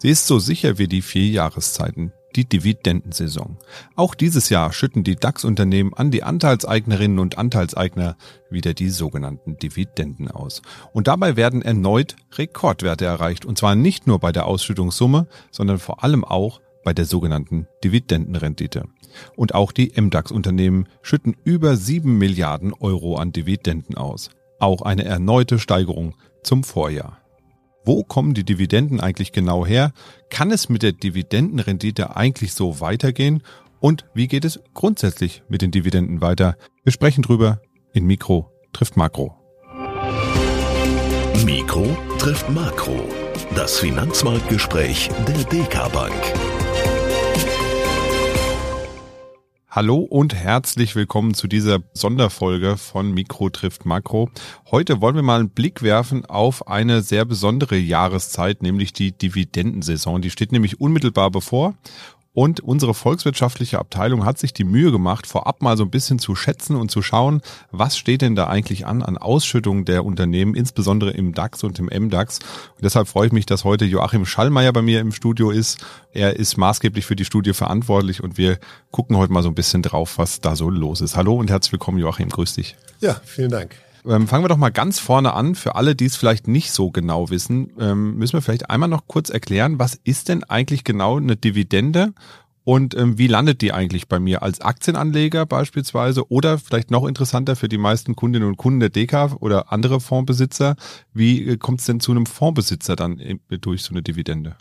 Sie ist so sicher wie die vier Jahreszeiten, die Dividendensaison. Auch dieses Jahr schütten die DAX-Unternehmen an die Anteilseignerinnen und Anteilseigner wieder die sogenannten Dividenden aus. Und dabei werden erneut Rekordwerte erreicht. Und zwar nicht nur bei der Ausschüttungssumme, sondern vor allem auch bei der sogenannten Dividendenrendite. Und auch die MDAX-Unternehmen schütten über sieben Milliarden Euro an Dividenden aus. Auch eine erneute Steigerung zum Vorjahr. Wo kommen die Dividenden eigentlich genau her? Kann es mit der Dividendenrendite eigentlich so weitergehen? Und wie geht es grundsätzlich mit den Dividenden weiter? Wir sprechen drüber in Mikro trifft Makro. Mikro trifft Makro. Das Finanzmarktgespräch der DK Bank. Hallo und herzlich willkommen zu dieser Sonderfolge von Mikro trifft Makro. Heute wollen wir mal einen Blick werfen auf eine sehr besondere Jahreszeit, nämlich die Dividendensaison. Die steht nämlich unmittelbar bevor und unsere volkswirtschaftliche Abteilung hat sich die Mühe gemacht, vorab mal so ein bisschen zu schätzen und zu schauen, was steht denn da eigentlich an an Ausschüttungen der Unternehmen, insbesondere im DAX und im MDAX. Und deshalb freue ich mich, dass heute Joachim Schallmeier bei mir im Studio ist. Er ist maßgeblich für die Studie verantwortlich und wir gucken heute mal so ein bisschen drauf, was da so los ist. Hallo und herzlich willkommen, Joachim. Grüß dich. Ja, vielen Dank. Ähm, fangen wir doch mal ganz vorne an. Für alle, die es vielleicht nicht so genau wissen, ähm, müssen wir vielleicht einmal noch kurz erklären, was ist denn eigentlich genau eine Dividende und ähm, wie landet die eigentlich bei mir als Aktienanleger beispielsweise oder vielleicht noch interessanter für die meisten Kundinnen und Kunden der DK oder andere Fondsbesitzer, wie äh, kommt es denn zu einem Fondsbesitzer dann durch so eine Dividende?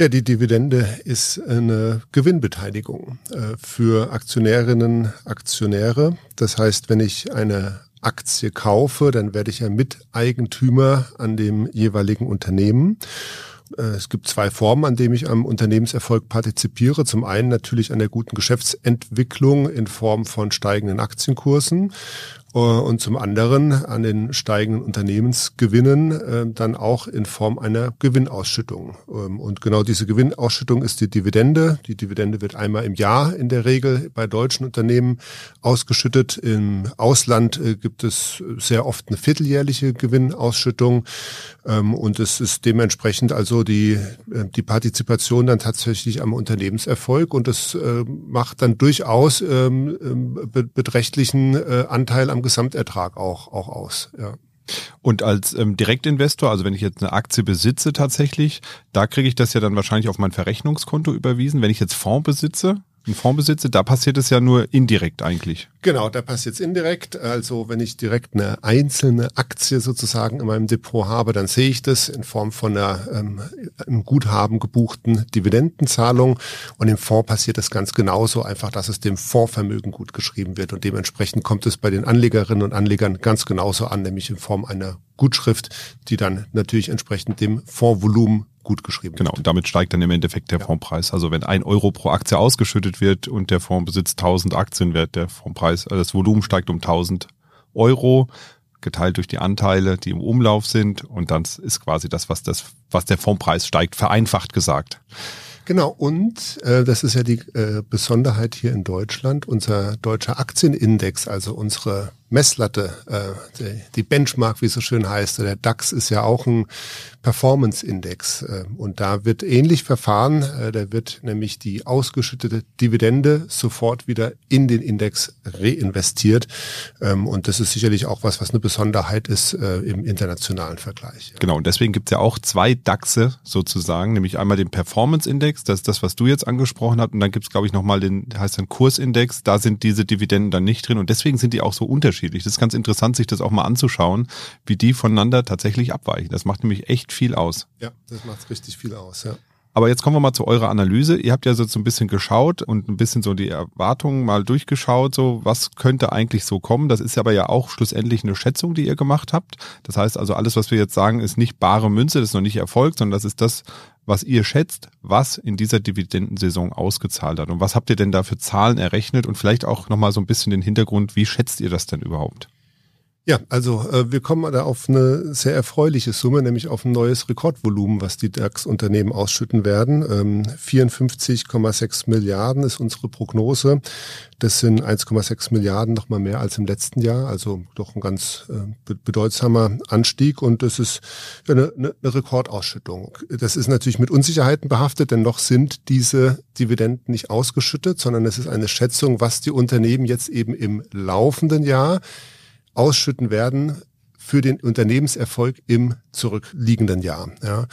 Ja, die Dividende ist eine Gewinnbeteiligung äh, für Aktionärinnen, Aktionäre. Das heißt, wenn ich eine Aktie kaufe, dann werde ich ja Miteigentümer an dem jeweiligen Unternehmen. Äh, es gibt zwei Formen, an denen ich am Unternehmenserfolg partizipiere. Zum einen natürlich an der guten Geschäftsentwicklung in Form von steigenden Aktienkursen und zum anderen an den steigenden Unternehmensgewinnen äh, dann auch in Form einer Gewinnausschüttung. Ähm, und genau diese Gewinnausschüttung ist die Dividende. Die Dividende wird einmal im Jahr in der Regel bei deutschen Unternehmen ausgeschüttet. Im Ausland äh, gibt es sehr oft eine vierteljährliche Gewinnausschüttung. Ähm, und es ist dementsprechend also die, die Partizipation dann tatsächlich am Unternehmenserfolg. Und das macht dann durchaus ähm, beträchtlichen Anteil am Gesamtertrag auch, auch aus. Ja. Und als ähm, Direktinvestor, also wenn ich jetzt eine Aktie besitze tatsächlich, da kriege ich das ja dann wahrscheinlich auf mein Verrechnungskonto überwiesen. Wenn ich jetzt Fonds besitze, einen Fonds besitze, da passiert es ja nur indirekt eigentlich. Genau, da passiert es indirekt. Also wenn ich direkt eine einzelne Aktie sozusagen in meinem Depot habe, dann sehe ich das in Form von einer ähm, im Guthaben gebuchten Dividendenzahlung. Und im Fonds passiert das ganz genauso, einfach, dass es dem Fondsvermögen gut geschrieben wird. Und dementsprechend kommt es bei den Anlegerinnen und Anlegern ganz genauso an, nämlich in Form einer Gutschrift, die dann natürlich entsprechend dem Fondsvolumen gut geschrieben Genau, und damit steigt dann im Endeffekt der ja. Fondspreis. Also wenn ein Euro pro Aktie ausgeschüttet wird und der Fonds besitzt 1000 Aktien, wird der Fondspreis, also das Volumen steigt um 1000 Euro, geteilt durch die Anteile, die im Umlauf sind. Und dann ist quasi das, was das, was der Fondspreis steigt, vereinfacht gesagt. Genau, und äh, das ist ja die äh, Besonderheit hier in Deutschland, unser deutscher Aktienindex, also unsere Messlatte, äh, die, Benchmark, wie es so schön heißt, der DAX ist ja auch ein Performance-Index. Äh, und da wird ähnlich verfahren. Äh, da wird nämlich die ausgeschüttete Dividende sofort wieder in den Index reinvestiert. Ähm, und das ist sicherlich auch was, was eine Besonderheit ist äh, im internationalen Vergleich. Genau, und deswegen gibt es ja auch zwei DAXe sozusagen, nämlich einmal den Performance-Index, das ist das, was du jetzt angesprochen hast, und dann gibt es, glaube ich, nochmal den, heißt dann Kursindex, da sind diese Dividenden dann nicht drin und deswegen sind die auch so unterschiedlich. Das ist ganz interessant, sich das auch mal anzuschauen, wie die voneinander tatsächlich abweichen. Das macht nämlich echt viel aus. Ja, das macht richtig viel aus, ja. Aber jetzt kommen wir mal zu eurer Analyse. Ihr habt ja so ein bisschen geschaut und ein bisschen so die Erwartungen mal durchgeschaut, so was könnte eigentlich so kommen. Das ist aber ja auch schlussendlich eine Schätzung, die ihr gemacht habt. Das heißt also, alles, was wir jetzt sagen, ist nicht bare Münze, das ist noch nicht erfolgt, sondern das ist das, was ihr schätzt, was in dieser Dividendensaison ausgezahlt hat. Und was habt ihr denn da für Zahlen errechnet und vielleicht auch nochmal so ein bisschen den Hintergrund, wie schätzt ihr das denn überhaupt? Ja, also äh, wir kommen da auf eine sehr erfreuliche Summe, nämlich auf ein neues Rekordvolumen, was die DAX-Unternehmen ausschütten werden. Ähm, 54,6 Milliarden ist unsere Prognose. Das sind 1,6 Milliarden, nochmal mehr als im letzten Jahr, also doch ein ganz äh, bedeutsamer Anstieg und das ist eine, eine, eine Rekordausschüttung. Das ist natürlich mit Unsicherheiten behaftet, denn noch sind diese Dividenden nicht ausgeschüttet, sondern es ist eine Schätzung, was die Unternehmen jetzt eben im laufenden Jahr ausschütten werden für den Unternehmenserfolg im zurückliegenden Jahr. Ja.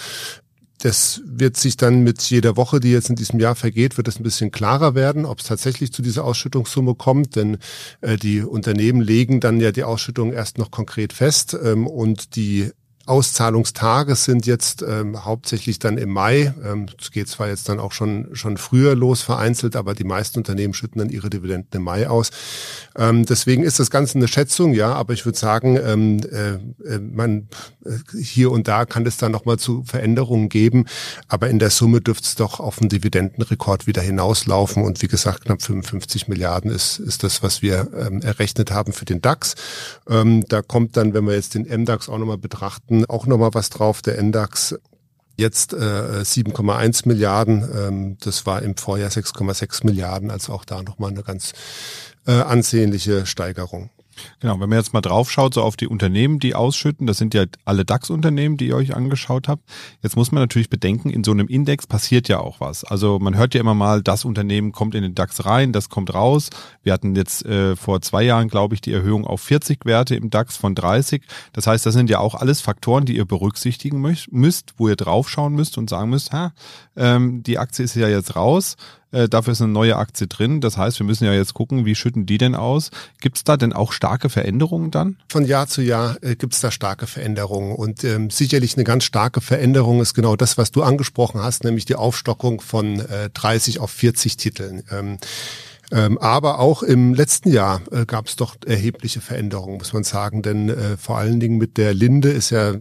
Das wird sich dann mit jeder Woche, die jetzt in diesem Jahr vergeht, wird es ein bisschen klarer werden, ob es tatsächlich zu dieser Ausschüttungssumme kommt, denn äh, die Unternehmen legen dann ja die Ausschüttung erst noch konkret fest ähm, und die Auszahlungstage sind jetzt ähm, hauptsächlich dann im Mai. Ähm, es geht zwar jetzt dann auch schon, schon früher los vereinzelt, aber die meisten Unternehmen schütten dann ihre Dividenden im Mai aus. Ähm, deswegen ist das Ganze eine Schätzung, ja, aber ich würde sagen, ähm, äh, äh man äh, hier und da kann es dann nochmal zu Veränderungen geben, aber in der Summe dürfte es doch auf einen Dividendenrekord wieder hinauslaufen und wie gesagt, knapp 55 Milliarden ist, ist das, was wir ähm, errechnet haben für den DAX. Ähm, da kommt dann, wenn wir jetzt den MDAX auch nochmal betrachten, hatten auch nochmal was drauf, der Endax jetzt äh, 7,1 Milliarden. Ähm, das war im Vorjahr 6,6 Milliarden, also auch da nochmal eine ganz äh, ansehnliche Steigerung. Genau, wenn man jetzt mal draufschaut, so auf die Unternehmen, die ausschütten, das sind ja alle DAX-Unternehmen, die ihr euch angeschaut habt. Jetzt muss man natürlich bedenken, in so einem Index passiert ja auch was. Also man hört ja immer mal, das Unternehmen kommt in den DAX rein, das kommt raus. Wir hatten jetzt äh, vor zwei Jahren, glaube ich, die Erhöhung auf 40 Werte im DAX von 30. Das heißt, das sind ja auch alles Faktoren, die ihr berücksichtigen müsst, wo ihr draufschauen müsst und sagen müsst, ha, ähm, die Aktie ist ja jetzt raus äh, dafür ist eine neue Aktie drin. Das heißt, wir müssen ja jetzt gucken, wie schütten die denn aus? Gibt es da denn auch starke Veränderungen dann? Von Jahr zu Jahr äh, gibt es da starke Veränderungen. Und ähm, sicherlich eine ganz starke Veränderung ist genau das, was du angesprochen hast, nämlich die Aufstockung von äh, 30 auf 40 Titeln. Ähm, ähm, aber auch im letzten Jahr äh, gab es doch erhebliche Veränderungen, muss man sagen. Denn äh, vor allen Dingen mit der Linde ist ja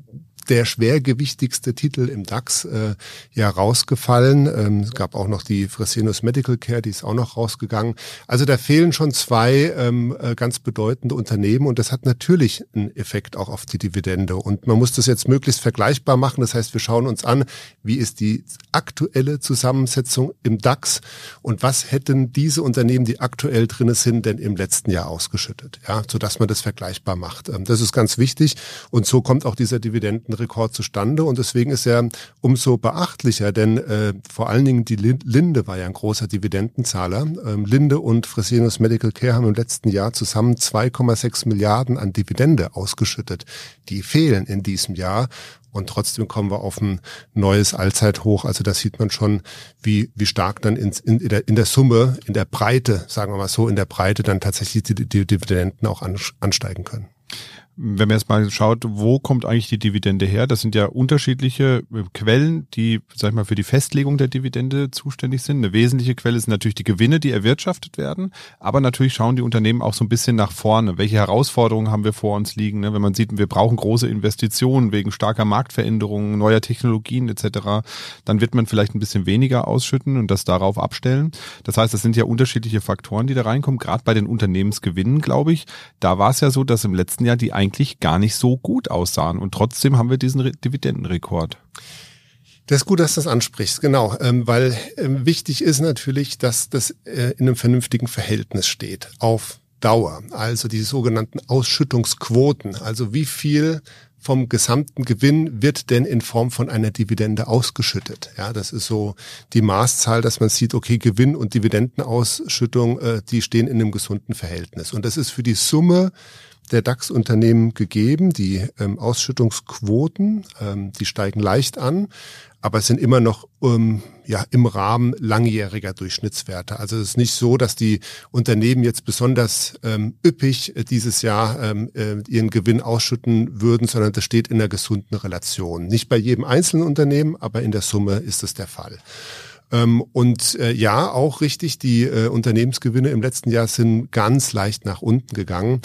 der schwergewichtigste Titel im DAX äh, ja rausgefallen. Ähm, es gab auch noch die Fresenius Medical Care, die ist auch noch rausgegangen. Also da fehlen schon zwei ähm, äh, ganz bedeutende Unternehmen und das hat natürlich einen Effekt auch auf die Dividende. Und man muss das jetzt möglichst vergleichbar machen. Das heißt, wir schauen uns an, wie ist die aktuelle Zusammensetzung im DAX und was hätten diese Unternehmen, die aktuell drin sind, denn im letzten Jahr ausgeschüttet, ja, sodass man das vergleichbar macht. Ähm, das ist ganz wichtig und so kommt auch dieser Dividenden Rekord zustande und deswegen ist er umso beachtlicher, denn äh, vor allen Dingen die Linde war ja ein großer Dividendenzahler. Ähm, Linde und Fresenius Medical Care haben im letzten Jahr zusammen 2,6 Milliarden an Dividende ausgeschüttet. Die fehlen in diesem Jahr und trotzdem kommen wir auf ein neues Allzeithoch. Also da sieht man schon, wie, wie stark dann in, in, der, in der Summe, in der Breite, sagen wir mal so, in der Breite dann tatsächlich die, die Dividenden auch ansteigen können wenn man jetzt mal schaut, wo kommt eigentlich die Dividende her? Das sind ja unterschiedliche äh, Quellen, die, sag ich mal, für die Festlegung der Dividende zuständig sind. Eine wesentliche Quelle sind natürlich die Gewinne, die erwirtschaftet werden. Aber natürlich schauen die Unternehmen auch so ein bisschen nach vorne. Welche Herausforderungen haben wir vor uns liegen? Ne? Wenn man sieht, wir brauchen große Investitionen wegen starker Marktveränderungen, neuer Technologien etc., dann wird man vielleicht ein bisschen weniger ausschütten und das darauf abstellen. Das heißt, das sind ja unterschiedliche Faktoren, die da reinkommen. Gerade bei den Unternehmensgewinnen, glaube ich, da war es ja so, dass im letzten Jahr die eigentlich gar nicht so gut aussahen. Und trotzdem haben wir diesen Re Dividendenrekord. Das ist gut, dass du das ansprichst, genau, ähm, weil ähm, wichtig ist natürlich, dass das äh, in einem vernünftigen Verhältnis steht auf Dauer. Also die sogenannten Ausschüttungsquoten, also wie viel vom gesamten Gewinn wird denn in Form von einer Dividende ausgeschüttet. Ja, das ist so die Maßzahl, dass man sieht, okay, Gewinn und Dividendenausschüttung, äh, die stehen in einem gesunden Verhältnis. Und das ist für die Summe der DAX-Unternehmen gegeben. Die ähm, Ausschüttungsquoten, ähm, die steigen leicht an, aber es sind immer noch ähm, ja, im Rahmen langjähriger Durchschnittswerte. Also es ist nicht so, dass die Unternehmen jetzt besonders ähm, üppig äh, dieses Jahr ähm, äh, ihren Gewinn ausschütten würden, sondern das steht in einer gesunden Relation. Nicht bei jedem einzelnen Unternehmen, aber in der Summe ist es der Fall. Ähm, und äh, ja, auch richtig, die äh, Unternehmensgewinne im letzten Jahr sind ganz leicht nach unten gegangen.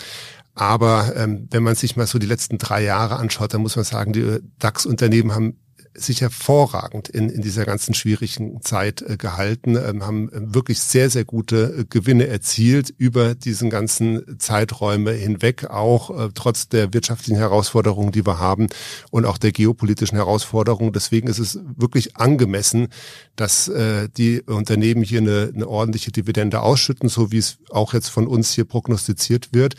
Aber ähm, wenn man sich mal so die letzten drei Jahre anschaut, dann muss man sagen, die DAX-Unternehmen haben sich hervorragend in, in dieser ganzen schwierigen Zeit äh, gehalten, ähm, haben wirklich sehr, sehr gute äh, Gewinne erzielt über diesen ganzen Zeiträume hinweg, auch äh, trotz der wirtschaftlichen Herausforderungen, die wir haben und auch der geopolitischen Herausforderungen. Deswegen ist es wirklich angemessen, dass äh, die Unternehmen hier eine, eine ordentliche Dividende ausschütten, so wie es auch jetzt von uns hier prognostiziert wird.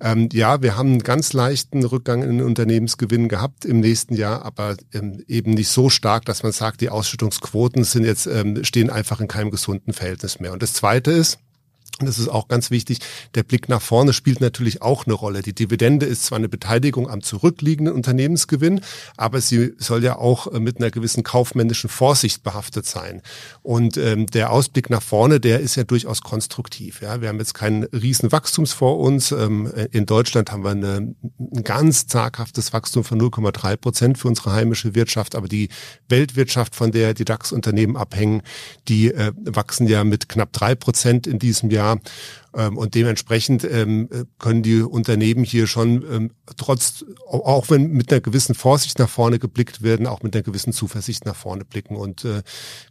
Ähm, ja, wir haben einen ganz leichten Rückgang in den Unternehmensgewinn gehabt im nächsten Jahr, aber ähm, eben nicht so stark, dass man sagt, die Ausschüttungsquoten sind jetzt ähm, stehen einfach in keinem gesunden Verhältnis mehr. Und das Zweite ist, das ist auch ganz wichtig, der Blick nach vorne spielt natürlich auch eine Rolle. Die Dividende ist zwar eine Beteiligung am zurückliegenden Unternehmensgewinn, aber sie soll ja auch äh, mit einer gewissen kaufmännischen Vorsicht behaftet sein. Und ähm, der Ausblick nach vorne, der ist ja durchaus konstruktiv. Ja, wir haben jetzt keinen riesen Wachstums vor uns. Ähm, in Deutschland haben wir eine, ein ganz zaghaftes Wachstum von 0,3 Prozent für unsere heimische Wirtschaft, aber die Weltwirtschaft, von der die DAX-Unternehmen abhängen, die äh, wachsen ja mit knapp drei Prozent in diesem Jahr. Jahr. Ähm, und dementsprechend ähm, können die Unternehmen hier schon ähm, trotz, auch wenn mit einer gewissen Vorsicht nach vorne geblickt werden, auch mit einer gewissen Zuversicht nach vorne blicken. Und äh,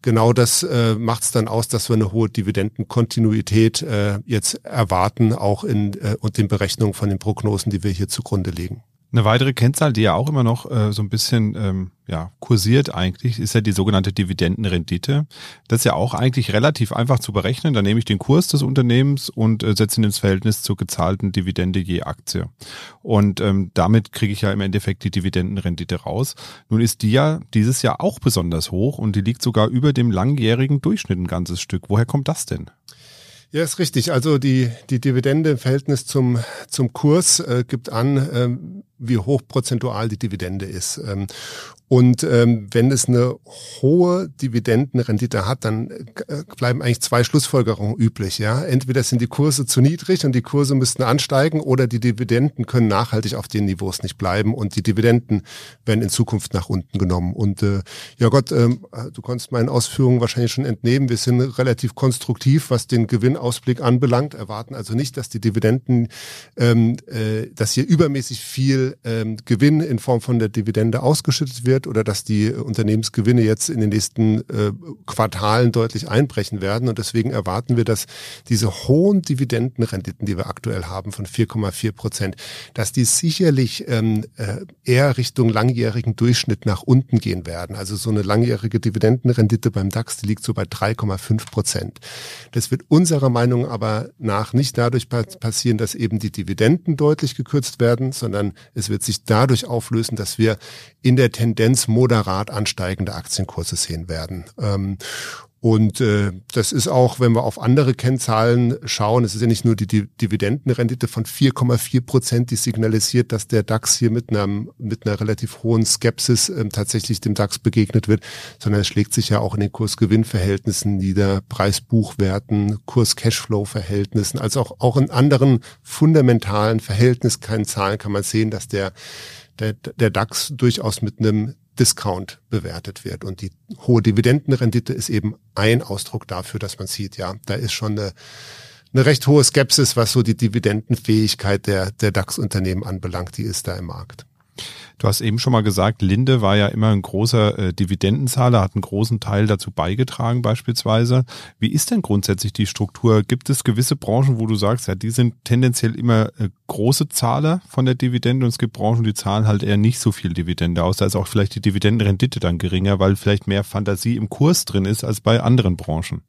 genau das äh, macht es dann aus, dass wir eine hohe Dividendenkontinuität äh, jetzt erwarten, auch in und den Berechnungen von den Prognosen, die wir hier zugrunde legen. Eine weitere Kennzahl, die ja auch immer noch äh, so ein bisschen ähm, ja, kursiert eigentlich, ist ja die sogenannte Dividendenrendite. Das ist ja auch eigentlich relativ einfach zu berechnen. Da nehme ich den Kurs des Unternehmens und äh, setze ihn ins Verhältnis zur gezahlten Dividende je Aktie. Und ähm, damit kriege ich ja im Endeffekt die Dividendenrendite raus. Nun ist die ja dieses Jahr auch besonders hoch und die liegt sogar über dem langjährigen Durchschnitt ein ganzes Stück. Woher kommt das denn? Ja, ist richtig. Also die, die Dividende im Verhältnis zum, zum Kurs äh, gibt an, ähm, wie hoch prozentual die Dividende ist. Ähm, und ähm, wenn es eine hohe Dividendenrendite hat, dann äh, bleiben eigentlich zwei Schlussfolgerungen üblich. Ja, entweder sind die Kurse zu niedrig und die Kurse müssten ansteigen, oder die Dividenden können nachhaltig auf den Niveaus nicht bleiben und die Dividenden werden in Zukunft nach unten genommen. Und äh, ja Gott, ähm, du konntest meinen Ausführungen wahrscheinlich schon entnehmen. Wir sind relativ konstruktiv, was den Gewinnausblick anbelangt. Erwarten also nicht, dass die Dividenden, äh, dass hier übermäßig viel ähm, Gewinn in Form von der Dividende ausgeschüttet wird oder dass die Unternehmensgewinne jetzt in den nächsten äh, Quartalen deutlich einbrechen werden. Und deswegen erwarten wir, dass diese hohen Dividendenrenditen, die wir aktuell haben von 4,4 Prozent, dass die sicherlich ähm, äh, eher Richtung langjährigen Durchschnitt nach unten gehen werden. Also so eine langjährige Dividendenrendite beim DAX, die liegt so bei 3,5 Prozent. Das wird unserer Meinung aber nach nicht dadurch passieren, dass eben die Dividenden deutlich gekürzt werden, sondern es wird sich dadurch auflösen, dass wir in der Tendenz moderat ansteigende Aktienkurse sehen werden. Ähm, und äh, das ist auch, wenn wir auf andere Kennzahlen schauen, es ist ja nicht nur die Dividendenrendite von 4,4 Prozent, die signalisiert, dass der DAX hier mit, einem, mit einer relativ hohen Skepsis ähm, tatsächlich dem DAX begegnet wird, sondern es schlägt sich ja auch in den Kurs-Gewinn-Verhältnissen nieder, Preis-Buchwerten, Kurs-Cashflow-Verhältnissen, also auch, auch in anderen fundamentalen Verhältniskennzahlen kann man sehen, dass der der, der DAX durchaus mit einem Discount bewertet wird. Und die hohe Dividendenrendite ist eben ein Ausdruck dafür, dass man sieht, ja, da ist schon eine, eine recht hohe Skepsis, was so die Dividendenfähigkeit der, der DAX-Unternehmen anbelangt, die ist da im Markt. Du hast eben schon mal gesagt, Linde war ja immer ein großer äh, Dividendenzahler, hat einen großen Teil dazu beigetragen beispielsweise. Wie ist denn grundsätzlich die Struktur? Gibt es gewisse Branchen, wo du sagst, ja, die sind tendenziell immer äh, große Zahler von der Dividende und es gibt Branchen, die zahlen halt eher nicht so viel Dividende aus. Da ist auch vielleicht die Dividendenrendite dann geringer, weil vielleicht mehr Fantasie im Kurs drin ist als bei anderen Branchen.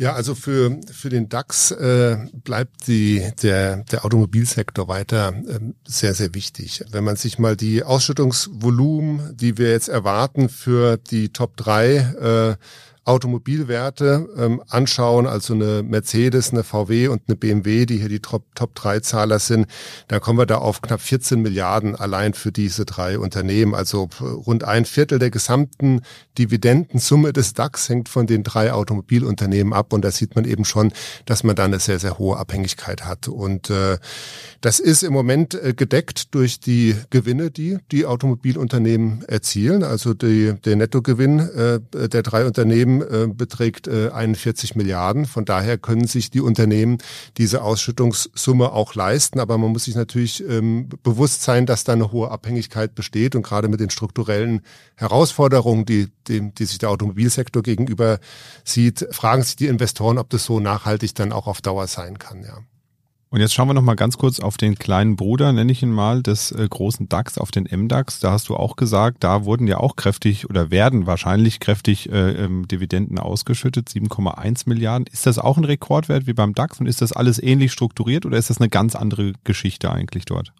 Ja, also für, für den DAX äh, bleibt die, der, der Automobilsektor weiter äh, sehr, sehr wichtig. Wenn man sich mal die Ausschüttungsvolumen, die wir jetzt erwarten für die Top 3 äh, Automobilwerte ähm, anschauen, also eine Mercedes, eine VW und eine BMW, die hier die Top-3-Zahler sind, dann kommen wir da auf knapp 14 Milliarden allein für diese drei Unternehmen. Also rund ein Viertel der gesamten Dividendensumme des DAX hängt von den drei Automobilunternehmen ab. Und da sieht man eben schon, dass man da eine sehr, sehr hohe Abhängigkeit hat. Und äh, das ist im Moment äh, gedeckt durch die Gewinne, die die Automobilunternehmen erzielen. Also die, der Nettogewinn äh, der drei Unternehmen Unternehmen äh, beträgt äh, 41 Milliarden. Von daher können sich die Unternehmen diese Ausschüttungssumme auch leisten. Aber man muss sich natürlich ähm, bewusst sein, dass da eine hohe Abhängigkeit besteht und gerade mit den strukturellen Herausforderungen, die, die, die sich der Automobilsektor gegenüber sieht, fragen sich die Investoren, ob das so nachhaltig dann auch auf Dauer sein kann. Ja. Und jetzt schauen wir noch mal ganz kurz auf den kleinen Bruder, nenne ich ihn mal, des äh, großen DAX, auf den MDAX. Da hast du auch gesagt, da wurden ja auch kräftig oder werden wahrscheinlich kräftig äh, ähm, Dividenden ausgeschüttet, 7,1 Milliarden. Ist das auch ein Rekordwert wie beim DAX und ist das alles ähnlich strukturiert oder ist das eine ganz andere Geschichte eigentlich dort?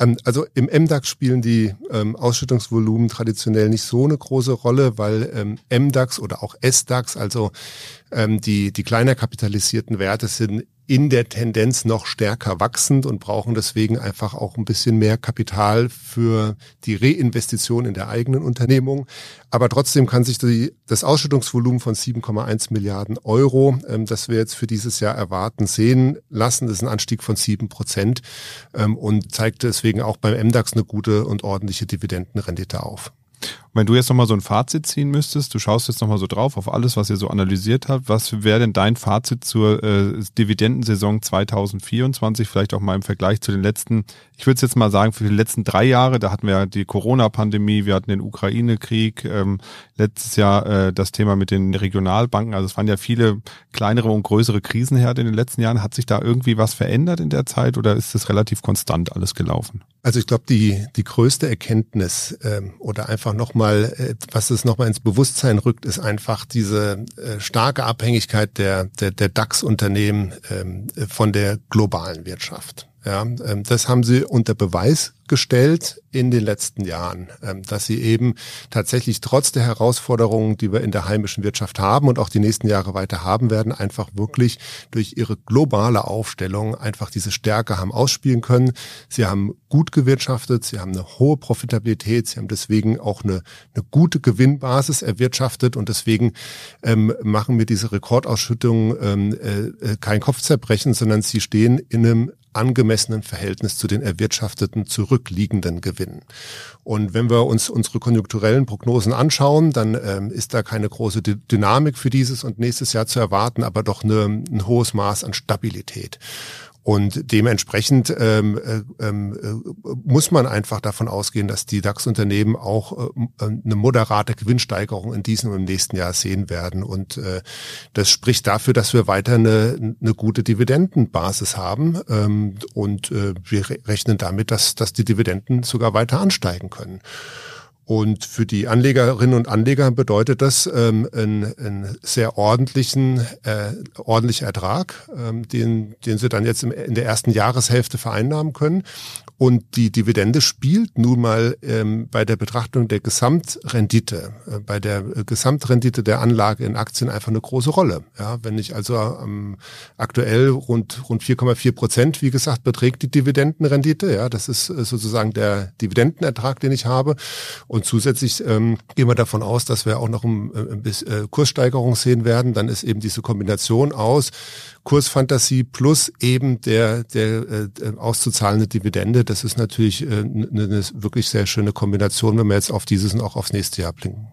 Ähm, also im MDAX spielen die ähm, Ausschüttungsvolumen traditionell nicht so eine große Rolle, weil ähm, MDAX oder auch SDAX, also ähm, die, die kleiner kapitalisierten Werte sind in der Tendenz noch stärker wachsend und brauchen deswegen einfach auch ein bisschen mehr Kapital für die Reinvestition in der eigenen Unternehmung. Aber trotzdem kann sich die, das Ausschüttungsvolumen von 7,1 Milliarden Euro, ähm, das wir jetzt für dieses Jahr erwarten, sehen lassen. Das ist ein Anstieg von sieben Prozent ähm, und zeigt deswegen auch beim MDAX eine gute und ordentliche Dividendenrendite auf. Wenn du jetzt nochmal so ein Fazit ziehen müsstest, du schaust jetzt nochmal so drauf auf alles, was ihr so analysiert habt, was wäre denn dein Fazit zur äh, Dividendensaison 2024, vielleicht auch mal im Vergleich zu den letzten, ich würde es jetzt mal sagen, für die letzten drei Jahre, da hatten wir ja die Corona-Pandemie, wir hatten den Ukraine-Krieg, ähm, letztes Jahr äh, das Thema mit den Regionalbanken, also es waren ja viele kleinere und größere Krisenherde in den letzten Jahren. Hat sich da irgendwie was verändert in der Zeit oder ist es relativ konstant alles gelaufen? Also ich glaube, die, die größte Erkenntnis ähm, oder einfach nochmal, äh, was es nochmal ins Bewusstsein rückt, ist einfach diese äh, starke Abhängigkeit der, der, der DAX-Unternehmen ähm, von der globalen Wirtschaft. Ja, ähm, das haben sie unter Beweis gestellt in den letzten Jahren, ähm, dass sie eben tatsächlich trotz der Herausforderungen, die wir in der heimischen Wirtschaft haben und auch die nächsten Jahre weiter haben werden, einfach wirklich durch ihre globale Aufstellung einfach diese Stärke haben ausspielen können. Sie haben gut gewirtschaftet, sie haben eine hohe Profitabilität, sie haben deswegen auch eine, eine gute Gewinnbasis erwirtschaftet und deswegen ähm, machen mir diese Rekordausschüttungen ähm, äh, kein Kopfzerbrechen, sondern sie stehen in einem angemessenen Verhältnis zu den erwirtschafteten zurückliegenden Gewinnen. Und wenn wir uns unsere konjunkturellen Prognosen anschauen, dann ähm, ist da keine große Dynamik für dieses und nächstes Jahr zu erwarten, aber doch eine, ein hohes Maß an Stabilität. Und dementsprechend ähm, äh, ähm, äh, muss man einfach davon ausgehen, dass die DAX-Unternehmen auch äh, eine moderate Gewinnsteigerung in diesem und im nächsten Jahr sehen werden. Und äh, das spricht dafür, dass wir weiter eine, eine gute Dividendenbasis haben. Ähm, und äh, wir rechnen damit, dass, dass die Dividenden sogar weiter ansteigen können. Und für die Anlegerinnen und Anleger bedeutet das ähm, einen, einen sehr ordentlichen, äh, ordentlichen Ertrag, ähm, den, den sie dann jetzt in der ersten Jahreshälfte vereinnahmen können. Und die Dividende spielt nun mal ähm, bei der Betrachtung der Gesamtrendite, äh, bei der Gesamtrendite der Anlage in Aktien einfach eine große Rolle. Ja, wenn ich also ähm, aktuell rund rund 4,4 Prozent, wie gesagt, beträgt die Dividendenrendite. Ja, das ist äh, sozusagen der Dividendenertrag, den ich habe. Und zusätzlich ähm, gehen wir davon aus, dass wir auch noch ein, äh, ein bisschen äh, Kurssteigerung sehen werden. Dann ist eben diese Kombination aus Kursfantasie plus eben der, der äh, auszuzahlende Dividende. Das ist natürlich äh, eine, eine wirklich sehr schöne Kombination, wenn wir jetzt auf dieses und auch aufs nächste Jahr blicken.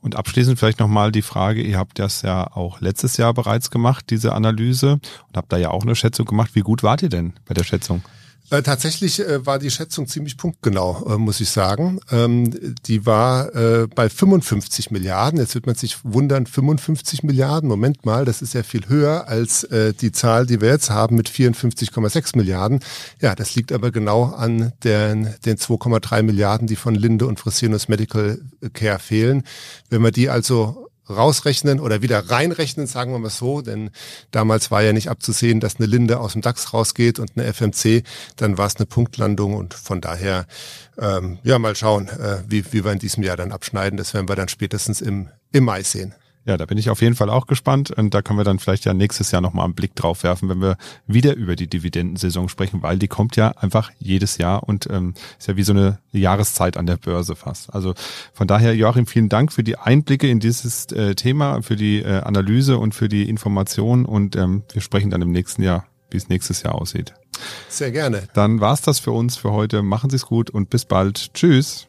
Und abschließend vielleicht nochmal die Frage, ihr habt das ja auch letztes Jahr bereits gemacht, diese Analyse, und habt da ja auch eine Schätzung gemacht. Wie gut wart ihr denn bei der Schätzung? Äh, tatsächlich äh, war die Schätzung ziemlich punktgenau, äh, muss ich sagen. Ähm, die war äh, bei 55 Milliarden. Jetzt wird man sich wundern, 55 Milliarden. Moment mal, das ist ja viel höher als äh, die Zahl, die wir jetzt haben mit 54,6 Milliarden. Ja, das liegt aber genau an den, den 2,3 Milliarden, die von Linde und Fresenius Medical Care fehlen. Wenn wir die also rausrechnen oder wieder reinrechnen, sagen wir mal so, denn damals war ja nicht abzusehen, dass eine Linde aus dem DAX rausgeht und eine FMC, dann war es eine Punktlandung und von daher, ähm, ja, mal schauen, äh, wie, wie wir in diesem Jahr dann abschneiden. Das werden wir dann spätestens im, im Mai sehen. Ja, da bin ich auf jeden Fall auch gespannt und da können wir dann vielleicht ja nächstes Jahr nochmal einen Blick drauf werfen, wenn wir wieder über die Dividendensaison sprechen, weil die kommt ja einfach jedes Jahr und ähm, ist ja wie so eine Jahreszeit an der Börse fast. Also von daher, Joachim, vielen Dank für die Einblicke in dieses äh, Thema, für die äh, Analyse und für die Information und ähm, wir sprechen dann im nächsten Jahr, wie es nächstes Jahr aussieht. Sehr gerne. Dann war's das für uns für heute. Machen Sie es gut und bis bald. Tschüss.